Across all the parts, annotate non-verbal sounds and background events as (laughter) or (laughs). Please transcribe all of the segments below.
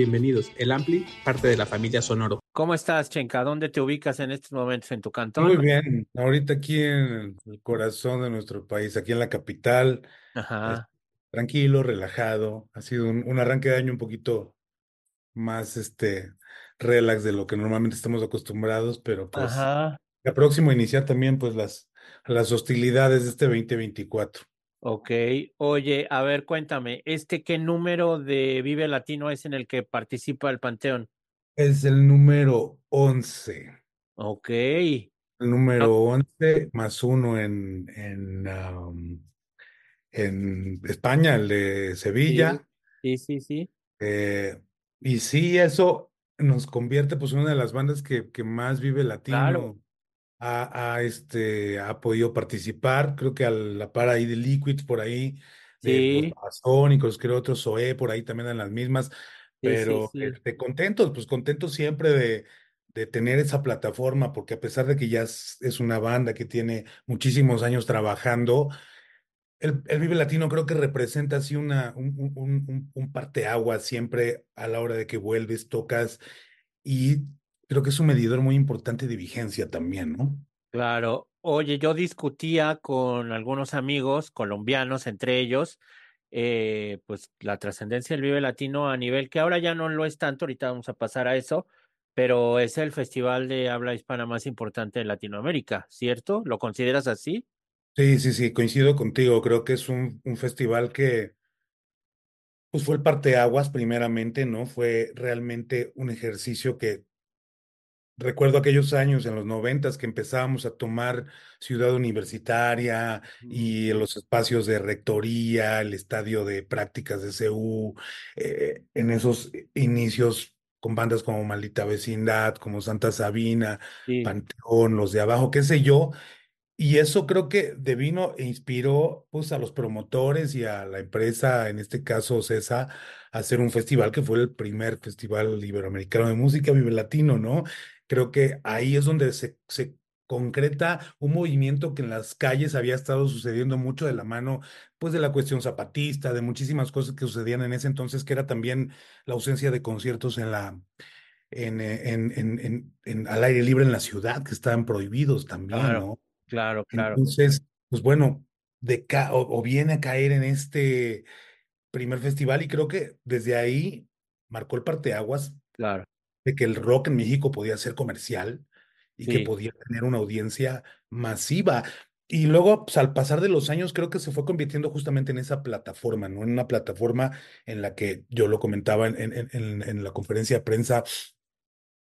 bienvenidos. El Ampli, parte de la familia Sonoro. ¿Cómo estás, Chenka? ¿Dónde te ubicas en estos momentos en tu cantón? Muy bien, ahorita aquí en el corazón de nuestro país, aquí en la capital, Ajá. tranquilo, relajado. Ha sido un, un arranque de año un poquito más este relax de lo que normalmente estamos acostumbrados, pero pues Ajá. ya próximo a iniciar también pues las, las hostilidades de este 2024. Ok. Oye, a ver, cuéntame, ¿este qué número de Vive Latino es en el que participa el Panteón? Es el número 11, Ok. el número 11 más uno en, en, um, en España, el de Sevilla. Sí, sí, sí. Eh, y sí, eso nos convierte pues en una de las bandas que, que más Vive Latino Claro. Ha, ha, este, ha podido participar. Creo que a la par ahí de Liquids por ahí, de los Sí, Babasónicos, creo otros Zoé por ahí también en las mismas, sí, sí, pero sí. este, contentos, pues contentos siempre de, de tener esa plataforma, porque a pesar de que ya es, es una banda que tiene muchísimos años trabajando, el, el Vive Latino creo que representa así una, un, un, un, un parteaguas siempre a la hora de que vuelves, tocas y creo que es un medidor muy importante de vigencia también, ¿no? Claro. Oye, yo discutía con algunos amigos colombianos, entre ellos, eh, pues la trascendencia del Vive Latino a nivel que ahora ya no lo es tanto, ahorita vamos a pasar a eso, pero es el festival de habla hispana más importante de Latinoamérica, ¿cierto? ¿Lo consideras así? Sí, sí, sí, coincido contigo. Creo que es un, un festival que pues fue el parteaguas primeramente, ¿no? Fue realmente un ejercicio que recuerdo aquellos años en los noventas que empezábamos a tomar Ciudad Universitaria y los espacios de rectoría, el estadio de prácticas de CU, eh, en esos inicios con bandas como Maldita Vecindad, como Santa Sabina, Sí, Panteón, los de abajo, qué sé yo. Y eso creo que devino e inspiró pues a los promotores y a la empresa, en este caso CESA, a hacer un festival que fue el primer festival iberoamericano de música Vive Latino, ¿no? Creo que ahí es donde se, se concreta un movimiento que en las calles había estado sucediendo mucho de la mano, pues de la cuestión zapatista, de muchísimas cosas que sucedían en ese entonces, que era también la ausencia de conciertos en la, en, en, en, en, en al aire libre en la ciudad, que estaban prohibidos también, claro, ¿no? claro, claro, Entonces, pues bueno, de ca o, o viene a caer en este primer festival y creo que desde ahí marcó el parteaguas claro. De que el rock en México podía ser comercial y que podía tener una audiencia masiva. Y luego, pues al pasar de los años, creo que se fue convirtiendo justamente en esa plataforma, ¿no? En una plataforma en la que yo lo comentaba en, en, en, en la conferencia de prensa,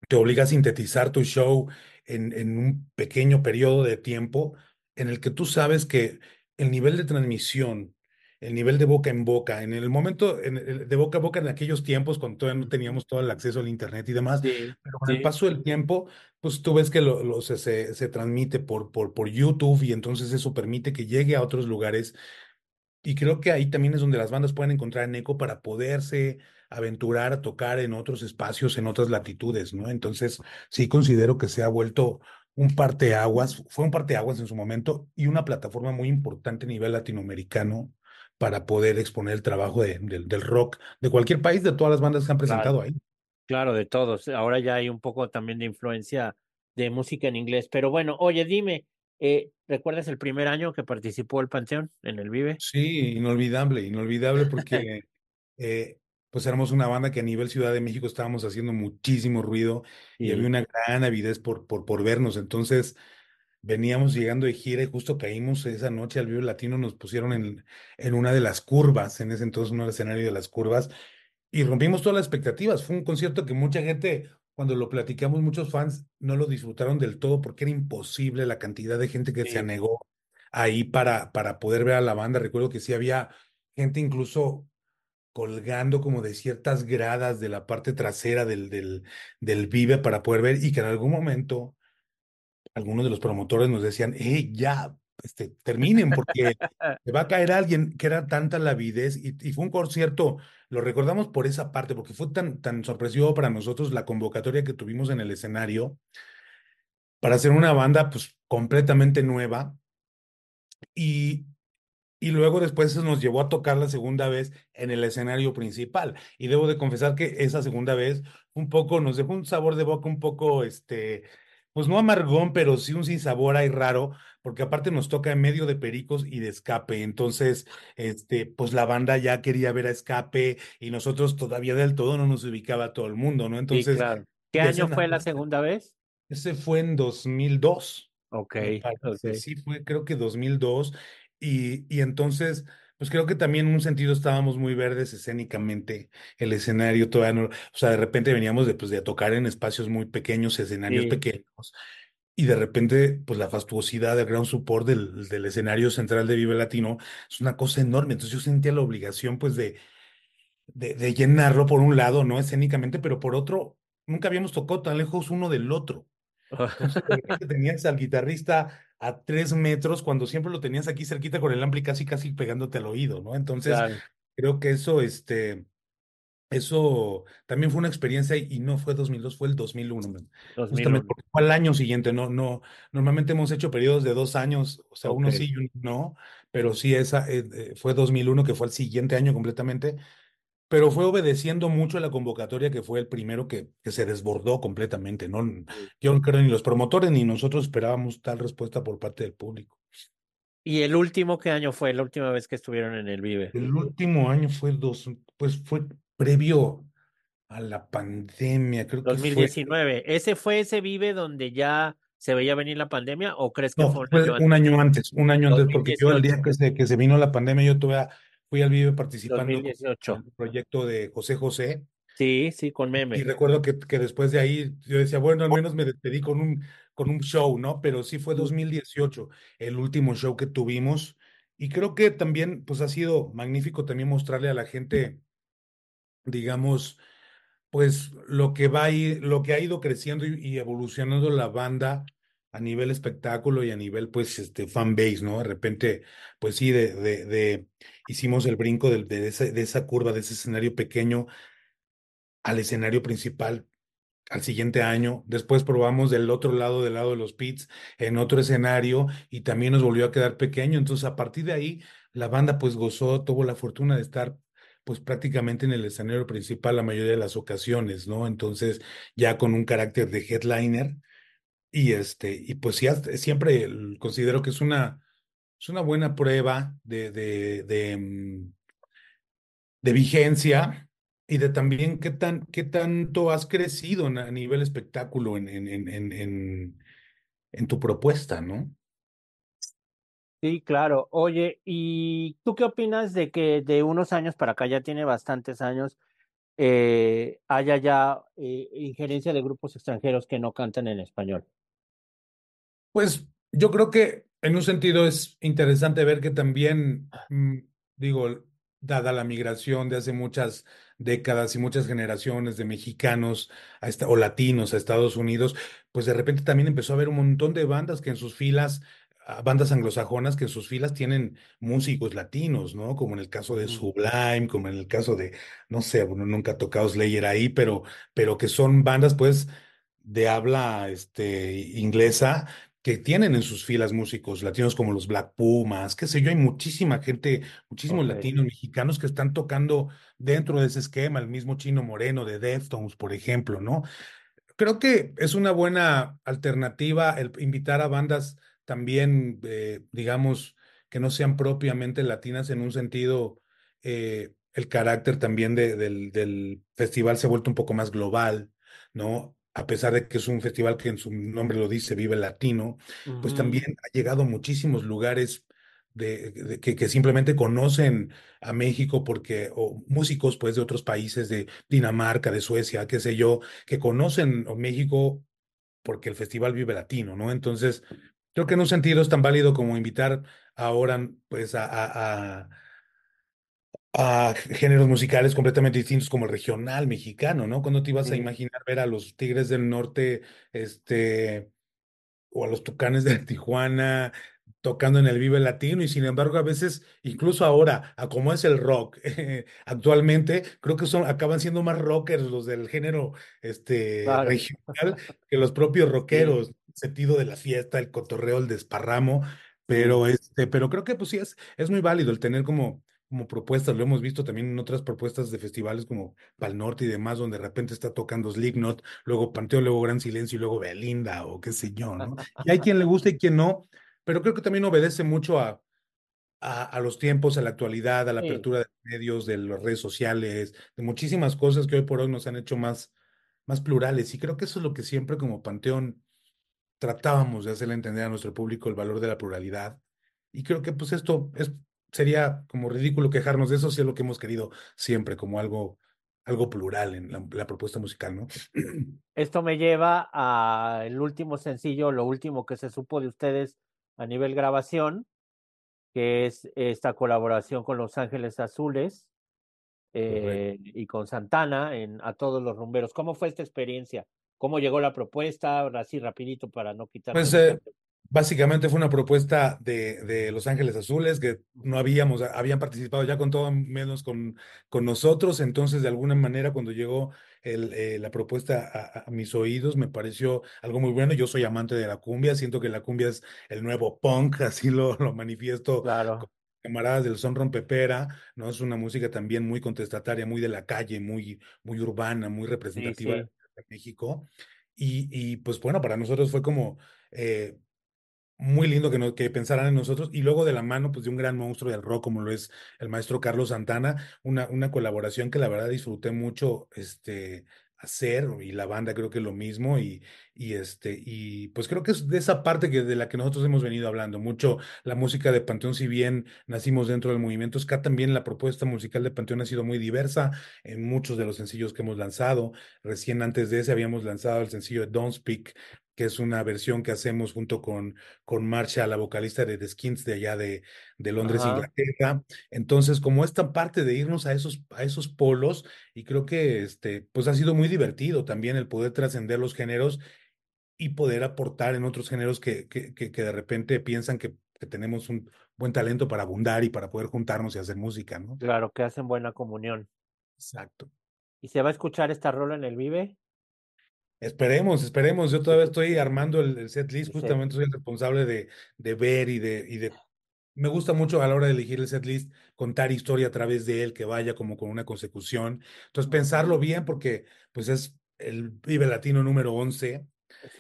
te obliga a sintetizar tu show en, en un pequeño periodo de tiempo en el que tú sabes que el nivel de transmisión, el nivel de boca en boca, en el momento en el- de boca a boca en aquellos tiempos, cuando todavía no teníamos todo el acceso al internet y demás, sí, pero con el sí, paso del tiempo, pues tú ves que lo, lo- se, se, se transmite por, por, por YouTube y entonces eso permite que llegue a otros lugares y creo que ahí también es donde las bandas pueden encontrar en eco para poderse aventurar a tocar en otros espacios, en otras latitudes, ¿no? Entonces, sí considero que se ha vuelto un parteaguas, fue un parteaguas en su momento y una plataforma muy importante a nivel latinoamericano para poder exponer el trabajo de- del del rock de cualquier país, de todas las bandas que han claro, presentado ahí. claro, de todos. Ahora ya hay un poco también de influencia de música en inglés. Pero bueno, oye, dime, eh, ¿recuerdas el primer año que participó el Panteón en el Vive? Sí, inolvidable, inolvidable porque (laughs) eh, pues éramos una banda que a nivel Ciudad de México estábamos haciendo muchísimo ruido y había una gran avidez por, por, por vernos. Entonces veníamos llegando de gira y justo caímos esa noche al Vivo Latino, nos pusieron en, en una de las curvas, en ese entonces el escenario de las curvas, y rompimos todas las expectativas. Fue un concierto que mucha gente, cuando lo platicamos, muchos fans no lo disfrutaron del todo porque era imposible la cantidad de gente que se anegó ahí para, para poder ver a la banda. Recuerdo que sí había gente incluso colgando como de ciertas gradas de la parte trasera del, del, del Vive para poder ver y que en algún momento algunos de los promotores nos decían, hey, ya, este, terminen porque (laughs) se va a caer alguien, que era tanta la avidez y, y fue un concierto, lo recordamos por esa parte, porque fue tan, tan sorpresivo para nosotros la convocatoria que tuvimos en el escenario para hacer una banda pues completamente nueva y y luego después se nos llevó a tocar la segunda vez en el escenario principal. Y debo de confesar que esa segunda vez un poco nos dejó un sabor de boca un poco, este, pues no amargón, pero sí un sinsabor ahí raro, porque aparte nos toca en medio de Pericos y de Escape. Entonces, este, pues la banda ya quería ver a Escape y nosotros todavía del todo no nos ubicaba todo el mundo, ¿no? Sí, Entonces, claro. ¿Qué año fue la segunda vez? ese fue en 2002. Ok, Me parece, ok. sí, fue creo que 2002. Y, y entonces, pues creo que también en un sentido estábamos muy verdes escénicamente. El escenario todavía no, o sea, de repente veníamos de, pues, de tocar en espacios muy pequeños, escenarios Sí. pequeños. Y de repente, pues la fastuosidad del ground support del, del escenario central de Vive Latino es una cosa enorme. Entonces yo sentía la obligación, pues, de, de, de llenarlo por un lado, ¿no? Escénicamente, pero por otro, nunca habíamos tocado tan lejos uno del otro. (laughs) Entonces, tenías al guitarrista a tres metros cuando siempre lo tenías aquí cerquita con el ampli casi, casi pegándote al oído, ¿no? Entonces, Claro, creo que eso, este, eso también fue una experiencia y, no fue 2002, fue el 2001, man. Justamente 2001. porque fue al año siguiente, no, no, normalmente hemos hecho periodos de dos años, o sea, uno Ok. sí y uno no, pero sí, esa eh, eh, fue 2001, que fue el siguiente año completamente, pero fue obedeciendo mucho a la convocatoria que fue el primero que, que se desbordó completamente, ¿no? Yo no creo ni los promotores ni nosotros esperábamos tal respuesta por parte del público. ¿Y el último qué año fue? La última vez que estuvieron en el Vive. El último año fue dos, pues fue previo a la pandemia, creo que fue, 2019. ¿Ese fue ese Vive donde ya se veía venir la pandemia o crees que no, fue un fue año un antes? año antes, un año antes, porque yo el día 2018. que se, que se vino la pandemia, yo todavía fui al Vive participando 2018. el proyecto de José José. Sí, sí, con Y meme. recuerdo que, que después de ahí yo decía, bueno, al menos me despedí con un, con un show, ¿no? Pero sí fue 2018 el último show que tuvimos. Y creo que también, pues ha sido magnífico también mostrarle a la gente, digamos, pues lo que va a ir, lo que ha ido creciendo y, y evolucionando la banda a nivel espectáculo y a nivel, pues, este, fan base, ¿no? De repente, pues sí, de, de, hicimos el brinco de, de, ese- de esa curva, de ese escenario pequeño al escenario principal al siguiente año. Después probamos del otro lado, del lado de los pits, en otro escenario y también nos volvió a quedar pequeño. Entonces, a partir de ahí, la banda pues gozó, tuvo la fortuna de estar pues prácticamente en el escenario principal la mayoría de las ocasiones, ¿no? Entonces, ya con un carácter de headliner y este, y pues hasta- siempre considero que es una, es una buena prueba de, de, de, mm, vigencia y de también qué tan, qué tanto has crecido a nivel espectáculo en, en, en, en tu propuesta, ¿no? Sí, claro. Oye, ¿y tú qué opinas de que de unos años para acá, ya tiene bastantes años, eh, haya ya eh, injerencia de grupos extranjeros que no cantan en español? Pues yo creo que en un sentido es interesante ver que también, mm, digo, dada la migración de hace muchas décadas y muchas generaciones de mexicanos a esta- o latinos a Estados Unidos, pues de repente también empezó a haber un montón de bandas que en sus filas, ah, bandas anglosajonas que en sus filas tienen músicos latinos, ¿no? Como en el caso de. Sublime, como en el caso de, no sé, bueno, nunca ha tocado Slayer ahí, pero, pero que son bandas pues de habla este, inglesa que tienen en sus filas músicos latinos como los Black Pumas, qué sé yo, hay muchísima gente, muchísimos latinos mexicanos que están tocando dentro de ese esquema, el mismo Chino Moreno de Deftones, por ejemplo, ¿no? Creo que es una buena alternativa el invitar a bandas también, eh, digamos, que no sean propiamente latinas en un sentido, eh, el carácter también de- del, del festival se ha vuelto un poco más global, ¿no? A pesar de que es un festival que en su nombre lo dice, Vive Latino, pues también ha llegado a muchísimos lugares de, de- que, que simplemente conocen a México porque, o músicos pues de otros países, de Dinamarca, de Suecia, qué sé yo, que conocen a México porque el festival Vive Latino, ¿no? Entonces, creo que en un sentido es tan válido como invitar ahora pues a, a, a- a géneros musicales completamente distintos como el regional mexicano, ¿no? Cuando te ibas a imaginar ver a los Tigres del Norte, este, o a los Tucanes de Tijuana tocando en el Vive Latino y sin embargo a veces, incluso ahora, a como es el rock (laughs) actualmente, creo que son, acaban siendo más rockers los del género este, Claro. regional que los propios (laughs) Sí. rockeros, el sentido de la fiesta, el cotorreo, el desparramo, Pero, este, pero creo que pues sí es, es muy válido el tener como, como propuestas, lo hemos visto también en otras propuestas de festivales como Pal Norte y demás, donde de repente está tocando Slipknot, luego Panteo, luego Gran Silencio y luego Belinda o qué sé yo, ¿no? Y hay quien le gusta y quien no, pero creo que también obedece mucho a, a, a los tiempos, a la actualidad, a la Sí. apertura de medios, de las redes sociales, de muchísimas cosas que hoy por hoy nos han hecho más, más plurales. Y creo que eso es lo que siempre como Panteón tratábamos de hacerle entender a nuestro público el valor de la pluralidad. Y creo que pues esto es, sería como ridículo quejarnos de eso si es lo que hemos querido siempre, como algo, algo plural en la, la propuesta musical, ¿no? (clears throat) Esto me lleva al último sencillo, lo último que se supo de ustedes a nivel grabación, que es esta colaboración con Los Ángeles Azules eh, y con Santana en A Todos los Rumberos. ¿Cómo fue esta experiencia? ¿Cómo llegó la propuesta? Ahora Así rapidito para no quitar. Pues eh, básicamente fue una propuesta de, de, Los Ángeles Azules que no habíamos, habían participado ya con todo menos con, con nosotros, entonces de alguna manera cuando llegó el, eh, la propuesta a, a, mis oídos me pareció algo muy bueno, yo soy amante de la cumbia, siento que la cumbia es el nuevo punk, (laughs) así lo, lo manifiesto claro. camaradas del son rompepera, ¿no? Es una música también muy contestataria, muy de la calle, muy, muy urbana, muy representativa. Sí, sí. de México. Y, y, pues bueno, para nosotros fue como eh, muy lindo que, que pensaran en nosotros y luego de la mano pues de un gran monstruo del rock como lo es el maestro Carlos Santana, una, una colaboración que la verdad disfruté mucho este, hacer y la banda creo que lo mismo y, y este y pues creo que es de esa parte que de la que nosotros hemos venido hablando mucho. La música de Panteón si bien nacimos dentro del movimiento ska también la propuesta musical de Panteón ha sido muy diversa en muchos de los sencillos que hemos lanzado. Recién antes de ese habíamos lanzado el sencillo de Don't Speak que es una versión que hacemos junto con, con Marcia, la vocalista de The Skins de allá de, de Londres, Ajá. Inglaterra. Entonces, como esta parte de irnos a esos, a esos polos, y creo que este, pues ha sido muy divertido también el poder trascender los géneros y poder aportar en otros géneros que, que, que, que de repente piensan que, que, tenemos un buen talento para abundar y para poder juntarnos y hacer música, ¿no? Claro, que hacen buena comunión. Exacto. ¿Y se va a escuchar esta rola en el Vive? Esperemos, esperemos. Yo todavía (laughs) estoy armando el, el set list, justamente soy el responsable de, de ver y de, y de... Me gusta mucho a la hora de elegir el set list contar historia a través de él, que vaya como con una consecución. Entonces, pensarlo bien porque pues es el Vive Latino número 11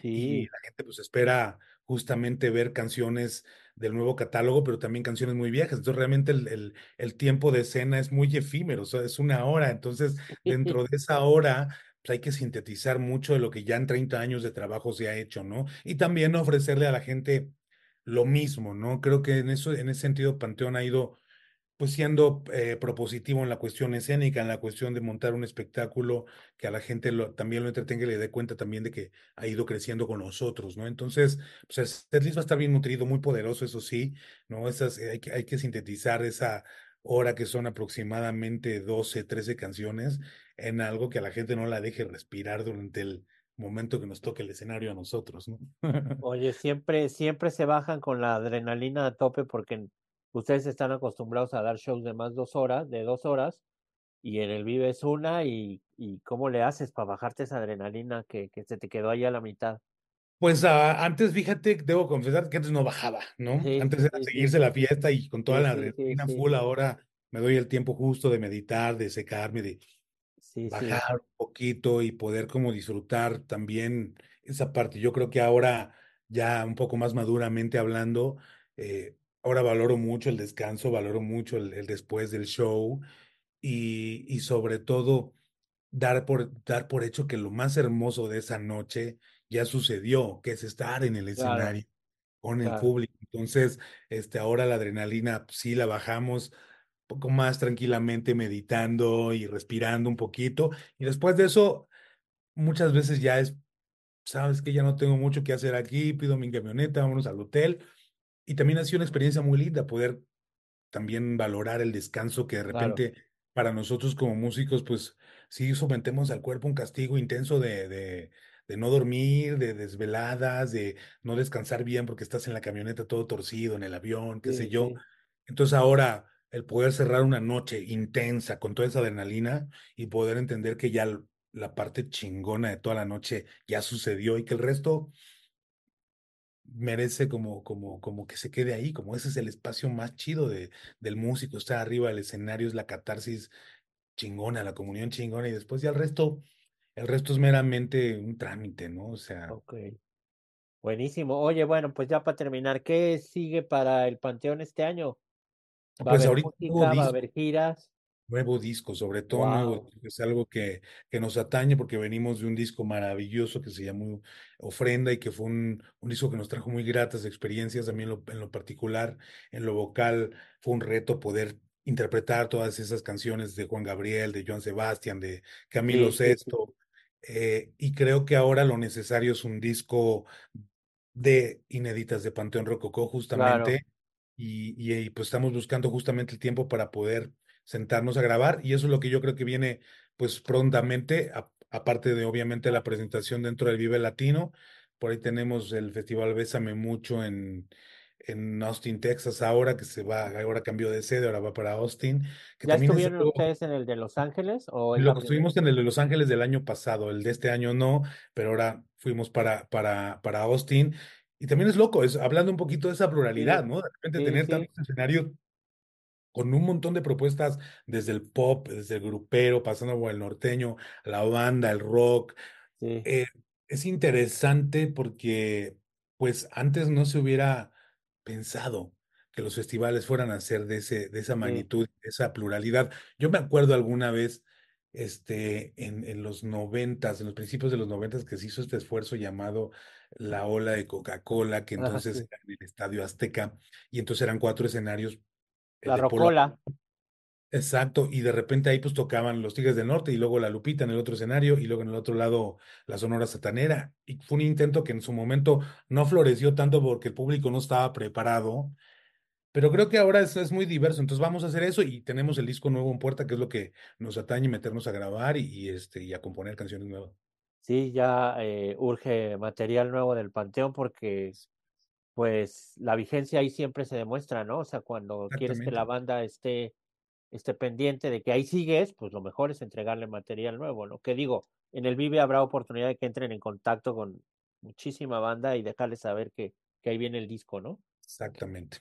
sí. y la gente pues espera justamente ver canciones del nuevo catálogo, pero también canciones muy viejas. Entonces, realmente el, el, el tiempo de escena es muy efímero, o sea, es una hora. Entonces, (laughs) dentro de esa hora, pues hay que sintetizar mucho de lo que ya en 30 años de trabajo se ha hecho, ¿no? Y también ofrecerle a la gente lo mismo, ¿no? Creo que en eso, en ese sentido, Panteón ha ido pues siendo eh, propositivo en la cuestión escénica, en la cuestión de montar un espectáculo que a la gente también lo entretenga y le dé cuenta también de que ha ido creciendo con nosotros, ¿no? Entonces, pues el va a estar bien nutrido, muy poderoso, eso sí, ¿no? Esas, hay, que, hay que sintetizar esa hora que son aproximadamente 12, 13 canciones en algo que a la gente no la deje respirar durante el momento que nos toque el escenario a nosotros, ¿no? (laughs) Oye, siempre, siempre se bajan con la adrenalina a tope porque ustedes están acostumbrados a dar shows de más dos horas, de dos horas, y en el Vive es una, y, y ¿cómo le haces para bajarte esa adrenalina que, que se te quedó ahí a la mitad? Pues uh, antes, fíjate, debo confesar que antes no bajaba, ¿no? Sí, antes era sí, seguirse sí. la fiesta y con toda la adrenalina full, ahora me doy el tiempo justo de meditar, de secarme, de bajar un poquito y poder como disfrutar también esa parte. Yo creo que ahora, ya un poco más maduramente hablando, eh, ahora valoro mucho el descanso, valoro mucho el, el después del show y, y, sobre todo dar por, dar por hecho que lo más hermoso de esa noche ya sucedió, que es estar en el Claro, escenario con el claro. público. Entonces, este, ahora la adrenalina sí la bajamos un poco más tranquilamente, meditando y respirando un poquito. Y después de eso, muchas veces ya es, sabes que ya no tengo mucho que hacer aquí, pido mi camioneta, vámonos al hotel. Y también ha sido una experiencia muy linda poder también valorar el descanso que de Claro. repente para nosotros como músicos, pues sí sometemos al cuerpo un castigo intenso de, de, de no dormir, de desveladas, de no descansar bien porque estás en la camioneta todo torcido, en el avión, qué sé yo. sí. Entonces ahora el poder cerrar una noche intensa con toda esa adrenalina y poder entender que ya la parte chingona de toda la noche ya sucedió y que el resto merece como, como, como que se quede ahí, como ese es el espacio más chido de, del músico, estar arriba del escenario es la catarsis chingona, la comunión chingona, y después ya el resto, el resto es meramente un trámite, ¿no? O sea, Ok. Buenísimo. Oye, bueno, pues ya para terminar, ¿qué sigue para el Panteón este año? ¿Va a pues haber ahorita nuevo música? ¿Va a disco, haber giras? nuevo disco, sobre todo nuevo Wow. disco, es algo que, que nos atañe porque venimos de un disco maravilloso que se llamó Ofrenda y que fue un, un disco que nos trajo muy gratas experiencias, también lo- en lo particular, en lo vocal, fue un reto poder interpretar todas esas canciones de Juan Gabriel, de Joan Sebastián, de Camilo sí, Sesto, eh, y creo que ahora lo necesario es un disco de inéditas de Panteón Rococó, claro. justamente, y, y, y, pues estamos buscando justamente el tiempo para poder sentarnos a grabar, y eso es lo que yo creo que viene pues prontamente, a- aparte de obviamente la presentación dentro del Vive Latino, por ahí tenemos el Festival Bésame Mucho en, en Austin, Texas, ahora que se va, ahora cambió de sede, ahora va para Austin, que ¿Ya también es estuvieron algo ustedes en el de Los Ángeles o es lo estuvimos en el de Los Ángeles del año pasado, el de este año no, pero ahora fuimos para, para, para Austin. Y también es loco, es hablando un poquito de esa pluralidad, Sí, ¿no? De repente sí, tener sí, tantos escenarios con un montón de propuestas, desde el pop, desde el grupero, pasando por el norteño, la banda, el rock, eh, es interesante porque, pues, antes no se hubiera pensado que los festivales fueran a ser de ese, de esa magnitud, de esa pluralidad. Yo me acuerdo alguna vez, este, en, en los noventas, en los principios de los noventas, que se hizo este esfuerzo llamado la ola de Coca-Cola, que entonces sí. era en el Estadio Azteca, y entonces eran cuatro escenarios, el La Polo Rocola. Exacto, y de repente ahí pues tocaban los Tigres del Norte y luego la Lupita en el otro escenario y luego en el otro lado la Sonora Satanera. Y fue un intento que en su momento no floreció tanto porque el público no estaba preparado, pero creo que ahora es, es muy diverso. Entonces vamos a hacer eso y tenemos el disco nuevo en puerta, que es lo que nos atañe meternos a grabar y, y, este, y a componer canciones nuevas. Sí, ya eh, urge material nuevo del Panteón porque pues la vigencia ahí siempre se demuestra, ¿no? O sea, cuando quieres que la banda esté, esté pendiente de que ahí sigues, pues lo mejor es entregarle material nuevo, ¿no? Que digo, en el Vive habrá oportunidad de que entren en contacto con muchísima banda y dejarles saber que, que ahí viene el disco, ¿no? exactamente.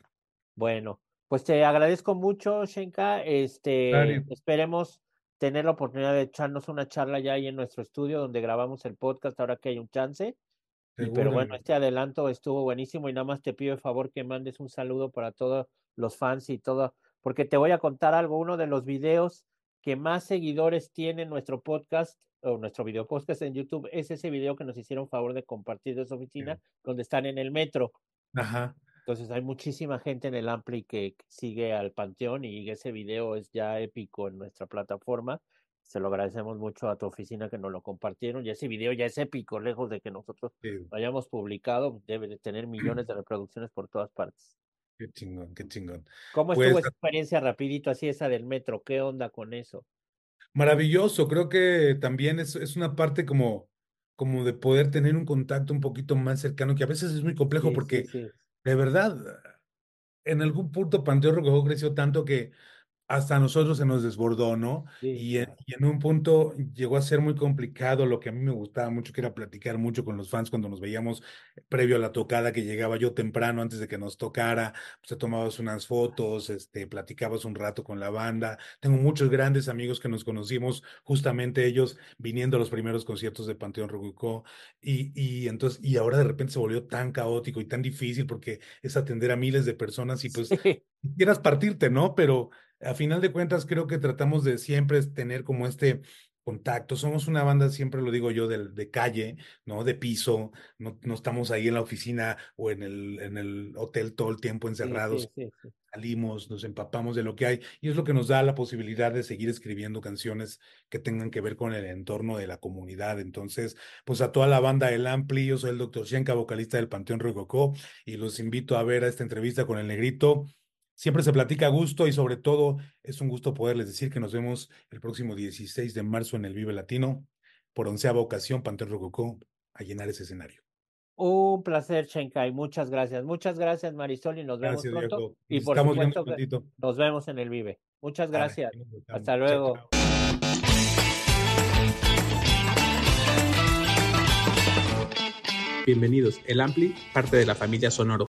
Bueno, pues te agradezco mucho, Shenka. Este, esperemos tener la oportunidad de echarnos una charla ya ahí en nuestro estudio donde grabamos el podcast ahora que hay un chance. Y pero bueno, este adelanto estuvo buenísimo y nada más te pido el favor que mandes un saludo para todos los fans y todo, porque te voy a contar algo, uno de los videos que más seguidores tiene nuestro podcast o nuestro video podcast en YouTube es ese video que nos hicieron favor de compartir de su oficina donde están en el metro. Ajá, Entonces hay muchísima gente en el Ampli que sigue al Panteón y ese video es ya épico en nuestra plataforma. Se lo agradecemos mucho a tu oficina que nos lo compartieron y ese video ya es épico, lejos de que nosotros sí, lo hayamos publicado, debe de tener millones (clears throat) de reproducciones por todas partes. Qué chingón, qué chingón. ¿Cómo Pues estuvo esa experiencia rapidito así esa del metro? ¿Qué onda con eso? Maravilloso, creo que también es, es una parte como, como de poder tener un contacto un poquito más cercano, que a veces es muy complejo Sí, sí, porque sí, de verdad, en algún punto Panteón Rococó creció tanto que hasta a nosotros se nos desbordó, ¿no? sí, Y en, claro. y en un punto llegó a ser muy complicado lo que a mí me gustaba mucho, que era platicar mucho con los fans cuando nos veíamos previo a la tocada, que llegaba yo temprano antes de que nos tocara, pues te tomabas unas fotos, este, platicabas un rato con la banda. Tengo muchos grandes amigos que nos conocimos, justamente ellos viniendo a los primeros conciertos de Panteón Rococó, y, y entonces, y ahora de repente se volvió tan caótico y tan difícil porque es atender a miles de personas y pues Sí, quieras partirte, ¿no? Pero a final de cuentas creo que tratamos de siempre tener como este contacto. Somos una banda, siempre lo digo yo, de, de calle, ¿no? De piso, no, no estamos ahí en la oficina o en el, en el hotel todo el tiempo sí, encerrados. sí, sí. Salimos, nos empapamos de lo que hay y es lo que nos da la posibilidad de seguir escribiendo canciones que tengan que ver con el entorno de la comunidad. Entonces, pues a toda la banda del Ampli, yo soy el doctor Shenka, vocalista del Panteón Rococó, y los invito a ver a esta entrevista con el Negrito. Siempre se platica a gusto y sobre todo es un gusto poderles decir que nos vemos el próximo 16 de marzo en el Vive Latino, por onceava ocasión, Panteón Rococó, a llenar ese escenario. Un placer, Shenkai. Muchas gracias. Muchas gracias, Marisol, y nos vemos Gracias, pronto. Diego. Y Nos por supuesto que nos vemos en el Vive. Muchas gracias. vemos. Hasta Chao, luego. chao. Bienvenidos, el Ampli, parte de la familia Sonoro.